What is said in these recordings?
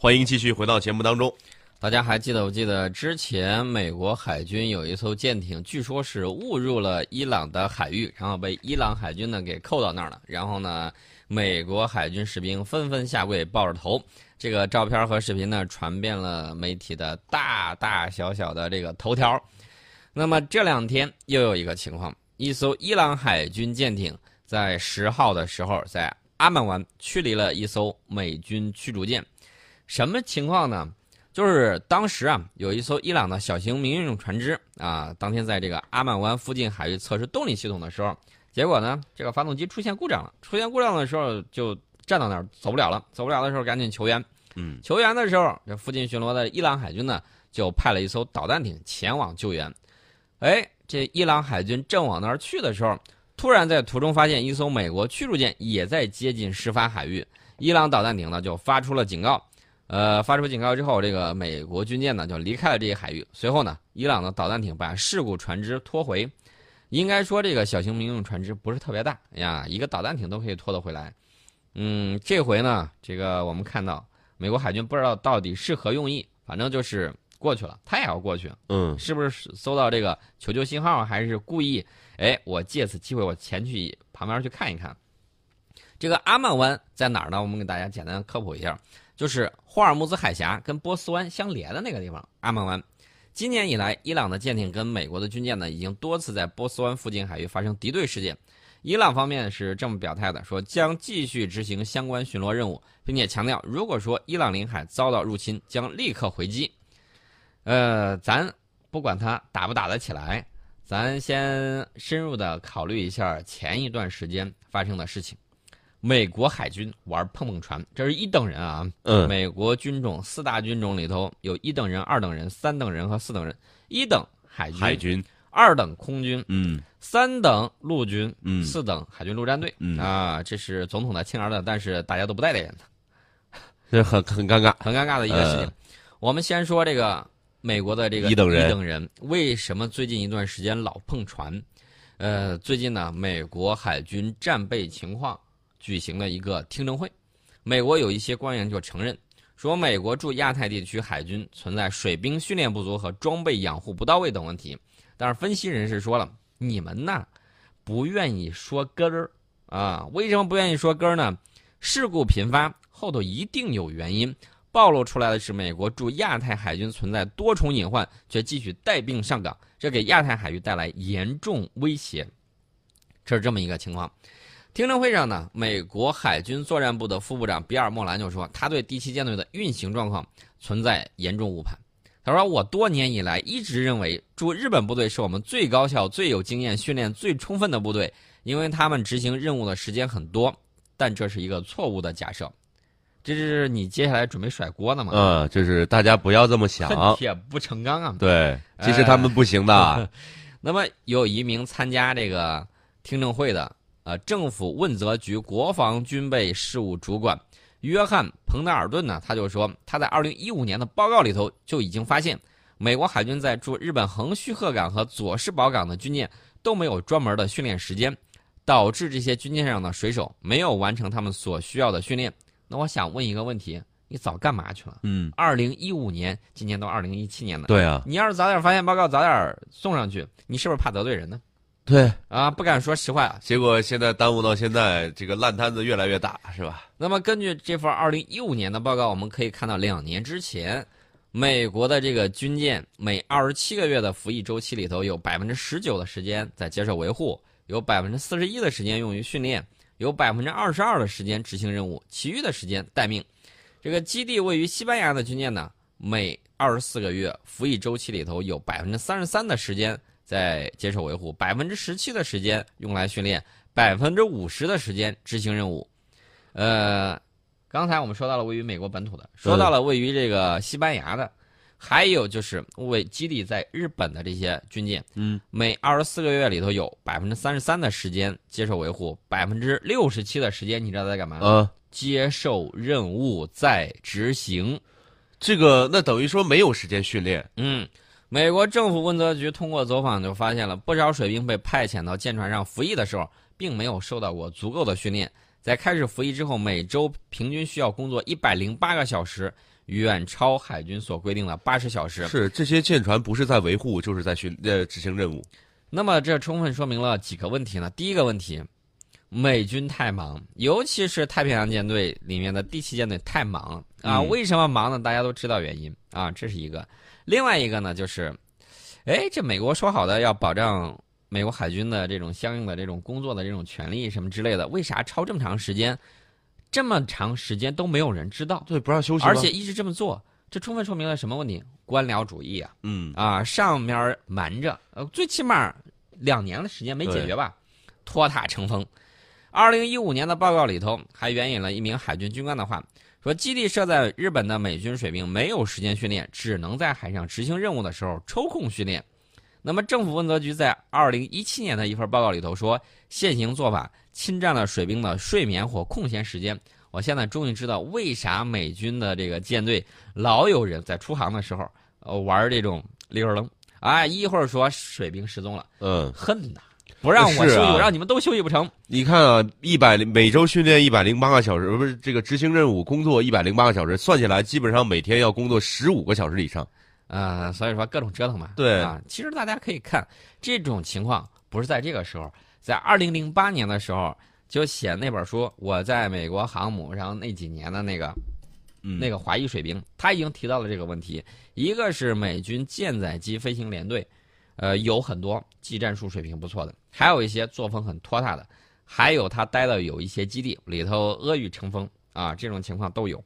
欢迎继续回到节目当中。大家还记得？我记得之前美国海军有一艘舰艇，据说是误入了伊朗的海域，然后被伊朗海军呢给扣到那儿了。然后呢，美国海军士兵纷纷下跪抱着头。这个照片和视频呢传遍了媒体的大大小小的这个头条。那么这两天又有一个情况，一艘伊朗海军舰艇在十号的时候在阿曼湾驱离了一艘美军驱逐舰。什么情况呢？就是当时啊，有一艘伊朗的小型民用船只啊，当天在这个阿曼湾附近海域测试动力系统的时候，结果呢，这个发动机出现故障了。出现故障的时候，就站到那儿走不了了。走不了的时候，赶紧求援。嗯，求援的时候，这附近巡逻的伊朗海军呢，就派了一艘导弹艇前往救援。哎，这伊朗海军正往那儿去的时候，突然在途中发现一艘美国驱逐舰也在接近事发海域，伊朗导弹艇呢就发出了警告。呃，发出警告之后，这个美国军舰呢就离开了这些海域。随后呢，伊朗的导弹艇把事故船只拖回。应该说，这个小型民用船只不是特别大呀，一个导弹艇都可以拖得回来。嗯，这回呢，这个我们看到美国海军不知道到底是何用意，反正就是过去了，他也要过去。嗯，是不是搜到这个求救信号，还是故意？哎，我借此机会我前去旁边去看一看。这个阿曼湾在哪儿呢？我们给大家简单科普一下。就是霍尔木兹海峡跟波斯湾相连的那个地方，阿曼湾。今年以来，伊朗的舰艇跟美国的军舰呢，已经多次在波斯湾附近海域发生敌对事件。伊朗方面是这么表态的，说将继续执行相关巡逻任务，并且强调，如果说伊朗领海遭到入侵，将立刻回击。呃，咱不管他打不打得起来，咱先深入的考虑一下前一段时间发生的事情。美国海军玩碰碰船，这是一等人啊。嗯，美国军种四大军种里头有一等人、二等人、三等人和四等人。一等海军，海军；二等空军，嗯，三等陆军，嗯，四等海军陆战队。嗯啊，这是总统的亲儿子，但是大家都不待见他，这很很尴尬，很尴尬的一个事情。我们先说这个美国的这个一等人，一等人为什么最近一段时间老碰船？呃，最近呢，美国海军战备情况。举行了一个听证会，美国有一些官员就承认说，美国驻亚太地区海军存在水兵训练不足和装备养护不到位等问题。但是分析人士说了，你们呐不愿意说根儿啊？为什么不愿意说根儿呢？事故频发后头一定有原因，暴露出来的是美国驻亚太海军存在多重隐患，却继续带病上岗，这给亚太海域带来严重威胁。这是这么一个情况。听证会上呢，美国海军作战部的副部长比尔·莫兰就说，他对第七舰队的运行状况存在严重误判。他说：“我多年以来一直认为驻日本部队是我们最高效、最有经验、训练最充分的部队，因为他们执行任务的时间很多。但这是一个错误的假设。这是你接下来准备甩锅的吗？嗯，就是大家不要这么想，恨铁不成钢啊！对，其实他们不行的。那么有一名参加这个听证会的。”呃，政府问责局国防军备事务主管约翰·彭德尔顿呢，他就说，他在二零一五年的报告里头就已经发现，美国海军在驻日本横须贺港和佐世保港的军舰都没有专门的训练时间，导致这些军舰上的水手没有完成他们所需要的训练。那我想问一个问题，你早干嘛去了？嗯，二零一五年，今年都二零一七年了。对啊，你要是早点发现报告，早点送上去，你是不是怕得罪人呢？对啊，不敢说实话，结果现在耽误到现在，这个烂摊子越来越大，是吧？那么根据这份二零一五年的报告，我们可以看到，两年之前，美国的这个军舰每二十七个月的服役周期里头，有百分之十九的时间在接受维护，有百分之四十一的时间用于训练，有百分之二十二的时间执行任务，其余的时间待命。这个基地位于西班牙的军舰呢，每二十四个月服役周期里头，有百分之三十三的时间。在接受维护，百分之十七的时间用来训练，百分之五十的时间执行任务。呃，刚才我们说到了位于美国本土的，说到了位于这个西班牙的，还有就是为基地在日本的这些军舰。嗯，每二十四个月里头有百分之三十三的时间接受维护，百分之六十七的时间你知道在干嘛？嗯，接受任务在执行。这个那等于说没有时间训练。嗯。美国政府问责局通过走访就发现了不少水兵被派遣到舰船上服役的时候，并没有受到过足够的训练。在开始服役之后，每周平均需要工作一百零八个小时，远超海军所规定的八十小时。是这些舰船不是在维护，就是在巡呃执行任务。那么这充分说明了几个问题呢？第一个问题，美军太忙，尤其是太平洋舰队里面的第七舰队太忙啊。嗯为什么忙呢？大家都知道原因啊，这是一个。另外一个呢，就是，哎，这美国说好的要保障美国海军的这种相应的这种工作的这种权利什么之类的，为啥超这么长时间，这么长时间都没有人知道，对，不让休息，而且一直这么做，这充分说明了什么问题？官僚主义啊。嗯，啊，上面瞒着，呃，最起码两年的时间没解决吧，拖沓成风。二零一五年的报告里头还援引了一名海军军官的话，说基地设在日本的美军水兵没有时间训练，只能在海上执行任务的时候抽空训练。那么政府问责局在二零一七年的一份报告里头说，现行做法侵占了水兵的睡眠或空闲时间。我现在终于知道为啥美军的这个舰队老有人在出航的时候，呃，玩这种溜儿楞，哎，一会儿说水兵失踪了，嗯，恨呐，不让我休息，啊我让你们都休息不成。你看啊，一百每周训练一百零八个小时，不是这个执行任务工作一百零八个小时，算起来基本上每天要工作十五个小时以上。呃，所以说各种折腾嘛。对啊，其实大家可以看这种情况，不是在这个时候，在二零零八年的时候就写那本书，我在美国航母上那几年的那个嗯，那个华裔水兵，他已经提到了这个问题。一个是美军舰载机飞行联队，呃，有很多技战术水平不错的，还有一些作风很拖沓的，还有他待的有一些基地里头阿谀成风啊，这种情况都有。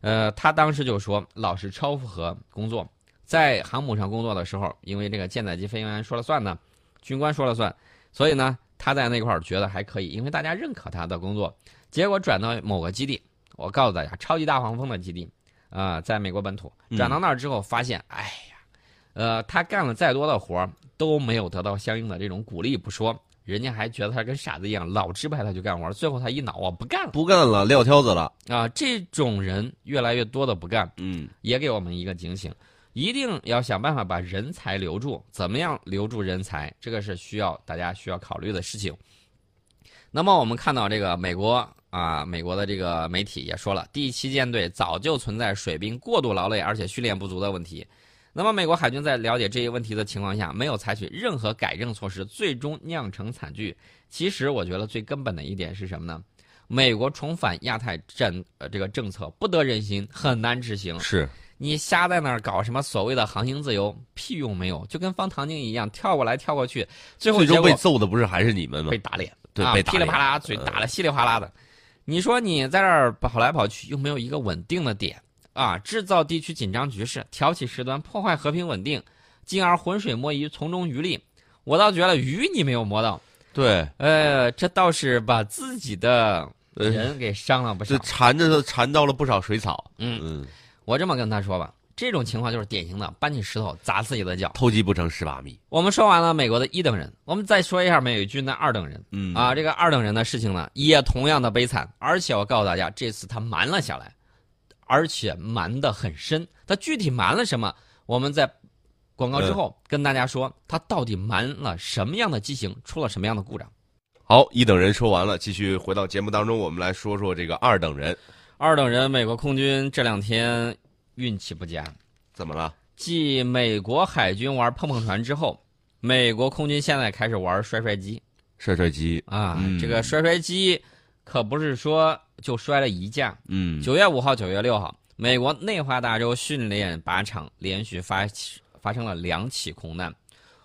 呃，他当时就说老是超负荷工作，在航母上工作的时候，因为这个舰载机飞行员说了算呢，军官说了算，所以呢，他在那块儿觉得还可以，因为大家认可他的工作。结果转到某个基地，我告诉大家，超级大黄蜂的基地，啊、在美国本土，嗯转到那儿之后发现，哎呀，呃，他干了再多的活儿都没有得到相应的这种鼓励不说，人家还觉得他跟傻子一样，老支派他去干活儿，最后他一恼啊，不干了不干了，撂挑子了。啊！这种人越来越多的不干，嗯，也给我们一个警醒，一定要想办法把人才留住。怎么样留住人才？这个是需要大家需要考虑的事情。那么我们看到这个美国啊，美国的这个媒体也说了，第七舰队早就存在水兵过度劳累而且训练不足的问题。那么美国海军在了解这一问题的情况下，没有采取任何改正措施，最终酿成惨剧。其实我觉得最根本的一点是什么呢？美国重返亚太战呃这个政策不得人心，很难执行。是，你瞎在那儿搞什么所谓的航行自由，屁用没有，就跟方唐镜一样，跳过来跳过去，最后最终被揍的不是还是你们吗被？打脸，啊，对被噼里啪啦，嘴打得稀里哗啦的。你说你在这儿跑来跑去，又没有一个稳定的点啊，制造地区紧张局势，挑起事端，破坏和平稳定，进而浑水摸鱼，从中渔利。我倒觉得鱼你没有摸到，对，呃，这倒是把自己的呃，人给伤了不这少。缠着缠到了不少水草。嗯，嗯，我这么跟他说吧，这种情况就是典型的搬起石头砸自己的脚。偷鸡不成蚀把米。我们说完了美国的一等人，我们再说一下美军的二等人。嗯啊，这个二等人的事情呢，也同样的悲惨，而且我告诉大家，这次他瞒了下来，而且瞒得很深。他具体瞒了什么？我们在广告之后跟大家说，他到底瞒了什么样的机型，出了什么样的故障。好，一等人说完了，继续回到节目当中，我们来说说这个二等人二等人，美国空军这两天运气不佳，怎么了？继美国海军玩碰碰船之后，美国空军现在开始玩摔摔机。摔摔机。啊，嗯这个摔摔机可不是说就摔了一架。嗯，九月五号、九月六号，美国内华达州训练靶场连续发起发生了两起空难。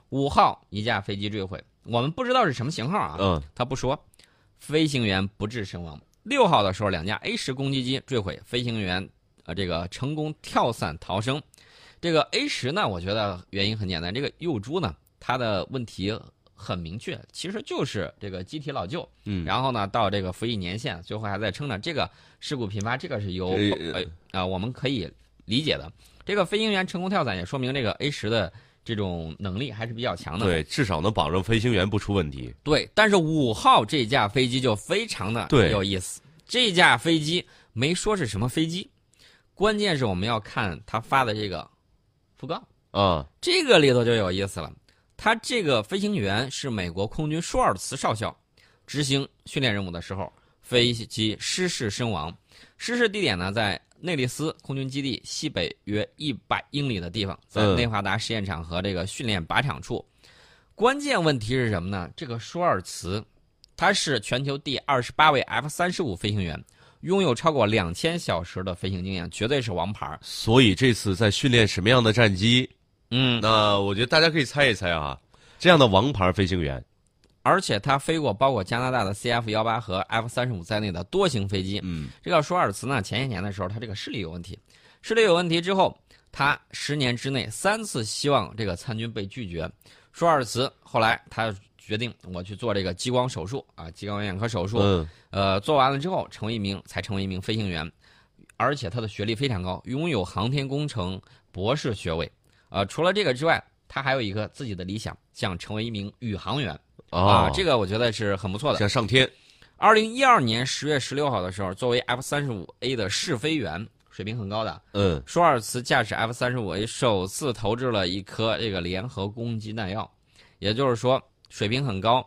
五号，一架飞机坠毁，我们不知道是什么型号啊，嗯他不说，飞行员不治身亡。六号的时候，两架 A 十攻击机坠毁，飞行员呃这个成功跳伞逃生。这个 A 十呢，我觉得原因很简单，这个幼猪呢，它的问题很明确，其实就是这个机体老旧，嗯，然后呢到这个服役年限，最后还在撑着，这个事故频发，这个是由这呃啊、我们可以理解的。这个飞行员成功跳伞，也说明这个 A 十的这种能力还是比较强的。对，至少能保证飞行员不出问题。对，但是五号这架飞机就非常的有意思。这架飞机没说是什么飞机，关键是我们要看他发的这个讣告，啊，这个里头就有意思了。他这个飞行员是美国空军舒尔茨少校，执行训练任务的时候，飞机失事身亡。失事地点呢在内利斯空军基地西北约一百英里的地方，在内华达实验场和这个训练靶场处。关键问题是什么呢？这个舒尔茨，他是全球第二十八位 F 三十五飞行员，拥有超过两千小时的飞行经验，绝对是王牌。所以这次在训练什么样的战机？嗯，那我觉得大家可以猜一猜啊，这样的王牌飞行员，而且他飞过包括加拿大的 CF 幺八和 F 三十五在内的多型飞机。嗯，这个舒尔茨呢，前些年的时候，他这个视力有问题，视力有问题之后，他十年之内三次希望这个参军被拒绝。舒尔茨后来他决定我去做这个激光手术啊，激光眼科手术。嗯，呃，做完了之后，成为一名才成为一名飞行员，而且他的学历非常高，拥有航天工程博士学位。呃，除了这个之外，他还有一个自己的理想，想成为一名宇航员啊，这个个我觉得是很不错的。想上天，二零一二年十月十六号的时候，作为 F 三十五 A 的试飞员，水平很高的嗯，舒尔茨驾驶 F 三十五 A 首次投掷了一颗这个联合攻击弹药，也就是说水平很高。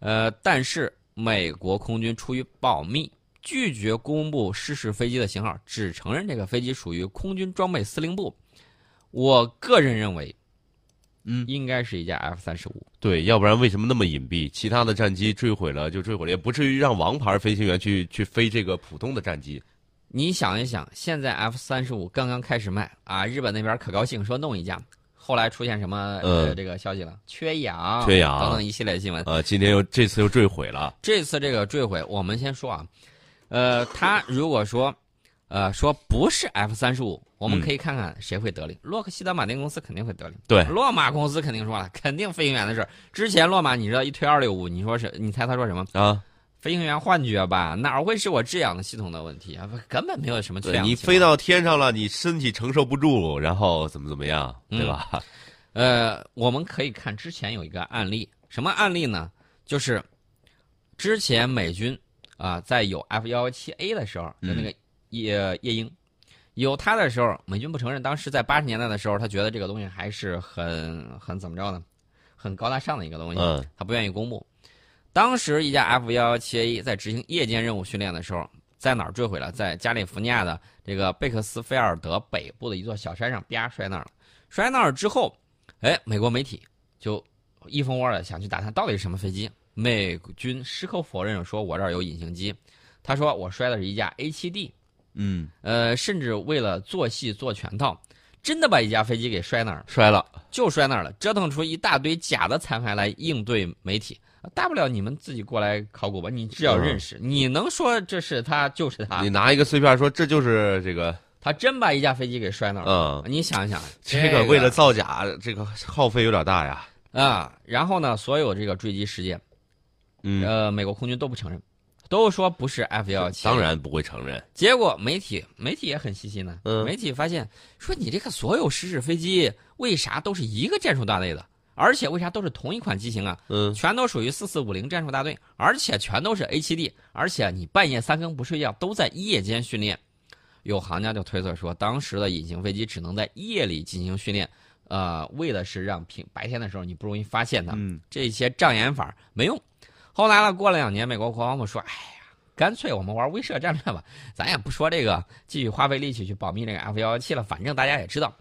呃，但是美国空军出于保密，拒绝公布失事飞机的型号，只承认这个飞机属于空军装备司令部。我个人认为，嗯应该是一架 F 三十五。对，要不然为什么那么隐蔽？其他的战机坠毁了就坠毁了，也不至于让王牌飞行员去去飞这个普通的战机。你想一想，现在 F 三十五刚刚开始卖啊，日本那边可高兴说弄一架，后来出现什么、呃嗯这个消息了？缺氧、缺氧等等一系列新闻。呃，今天又这次又坠毁了。这次这个坠毁，我们先说啊，呃，他如果说呃说不是 F 三十五，我们嗯可以看看谁会得利。洛克希德马丁公司肯定会得利，对，洛马公司肯定说了，肯定飞行员的事儿。之前洛马你知道一推二六五，你说是，你猜他说什么？啊，飞行员幻觉吧？哪会是我制氧的系统的问题啊？根本没有什么缺对氧。你飞到天上了，你身体承受不住，然后怎么怎么样，对吧？呃，我们可以看之前有一个案例，什么案例呢？就是之前美军啊、在有 F 幺幺七 A 的时候，就那个夜夜鹰，有他的时候，美军不承认。当时在八十年代的时候，他觉得这个东西还是很很怎么着呢？很高大上的一个东西，嗯他不愿意公布。当时一架 F 幺幺七 A 在执行夜间任务训练的时候，在哪儿坠毁了？在加利福尼亚的这个贝克斯菲尔德北部的一座小山上，啪摔那儿了。摔那儿之后，哎，美国媒体就一蜂窝的想去打探到底是什么飞机。美军矢口否认说，我这儿有隐形机。他说我摔的是一架 A7D，嗯，呃，甚至为了做戏做全套，真的把一架飞机给摔那儿。了。摔了，就摔那儿了，折腾出一大堆假的残骸来应对媒体。大不了你们自己过来考古吧，你只要认识，你能说这是他就是他。你，拿一个碎片说这就是这个，他真把一架飞机给摔那儿了。嗯，你想想，这个为了造假，这个耗费有点大呀。啊，然后呢，所有这个坠机事件，嗯，呃，美国空军都不承认，都说不是 F 幺幺七。当，然不会承认。结果媒体媒体也很细心呢，嗯媒体发现说你这个所有失事飞机为啥都是一个战术大队的，而且为啥都是同一款机型啊？嗯，全都属于四四五零战术大队，而且全都是 A 七 D，而且你半夜三更不睡觉，都在夜间训练。有行家就推测说，当时的隐形飞机只能在夜里进行训练，呃，为的是让平白天的时候你不容易发现它。嗯这些障眼法没用。后来呢，过了两年，美国国防部说：“哎呀，干脆我们玩威慑战略吧，咱也不说这个，继续花费力气去保密这个 F 幺幺七了，反正大家也知道。”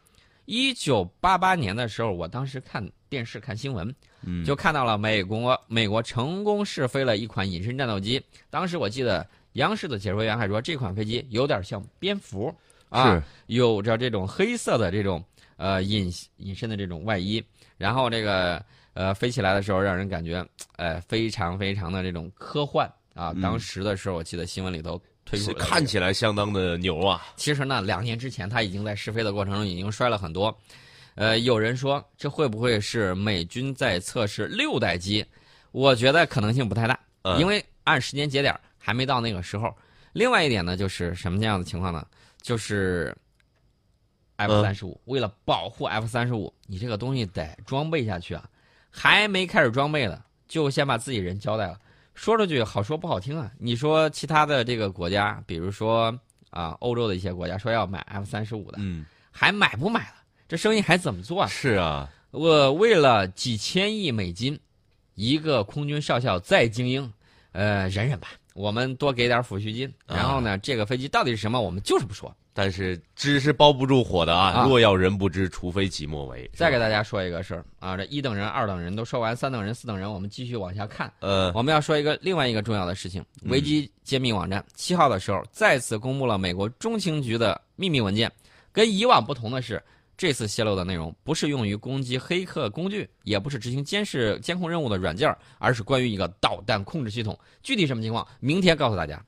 一九八八年的时候，我当时看电视看新闻，嗯，就看到了美国美国成功试飞了一款隐身战斗机。当时我记得央视的解说员还说，这款飞机有点像蝙蝠啊，有着这种黑色的这种呃隐隐身的这种外衣，然后这个呃飞起来的时候，让人感觉呃非常非常的这种科幻啊。嗯当时的时候，我记得新闻里头推出看起来相当的牛啊。其实呢，两年之前他已经在试飞的过程中已经摔了很多。呃，有人说这会不会是美军在测试六代机？我觉得可能性不太大，嗯因为按时间节点还没到那个时候。另外一点呢，就是什么样的情况呢？就是 F 三十五为了保护 F 三十五，你这个东西得装备下去啊，还没开始装备呢，就先把自己人交代了。说出去好说不好听啊！你说其他的这个国家，比如说啊，欧洲的一些国家说要买 F 三十五的，嗯，还买不买了？这生意还怎么做啊？是啊，我为了几千亿美金，一个空军少校再精英，呃，忍忍吧，我们多给点抚恤金。然后呢，这个飞机到底是什么，我们就是不说。但是纸是包不住火的啊！啊若要人不知，除非己莫为。再给大家说一个事儿啊，这一等人、二等人都说完，三等人、四等人，我们继续往下看。呃，我们要说一个另外一个重要的事情，维基揭秘网站七号的时候再次公布了美国中情局的秘密文件。跟以往不同的是，这次泄露的内容不是用于攻击黑客工具，也不是执行监视监控任务的软件，而是关于一个导弹控制系统。具体什么情况，明天告诉大家。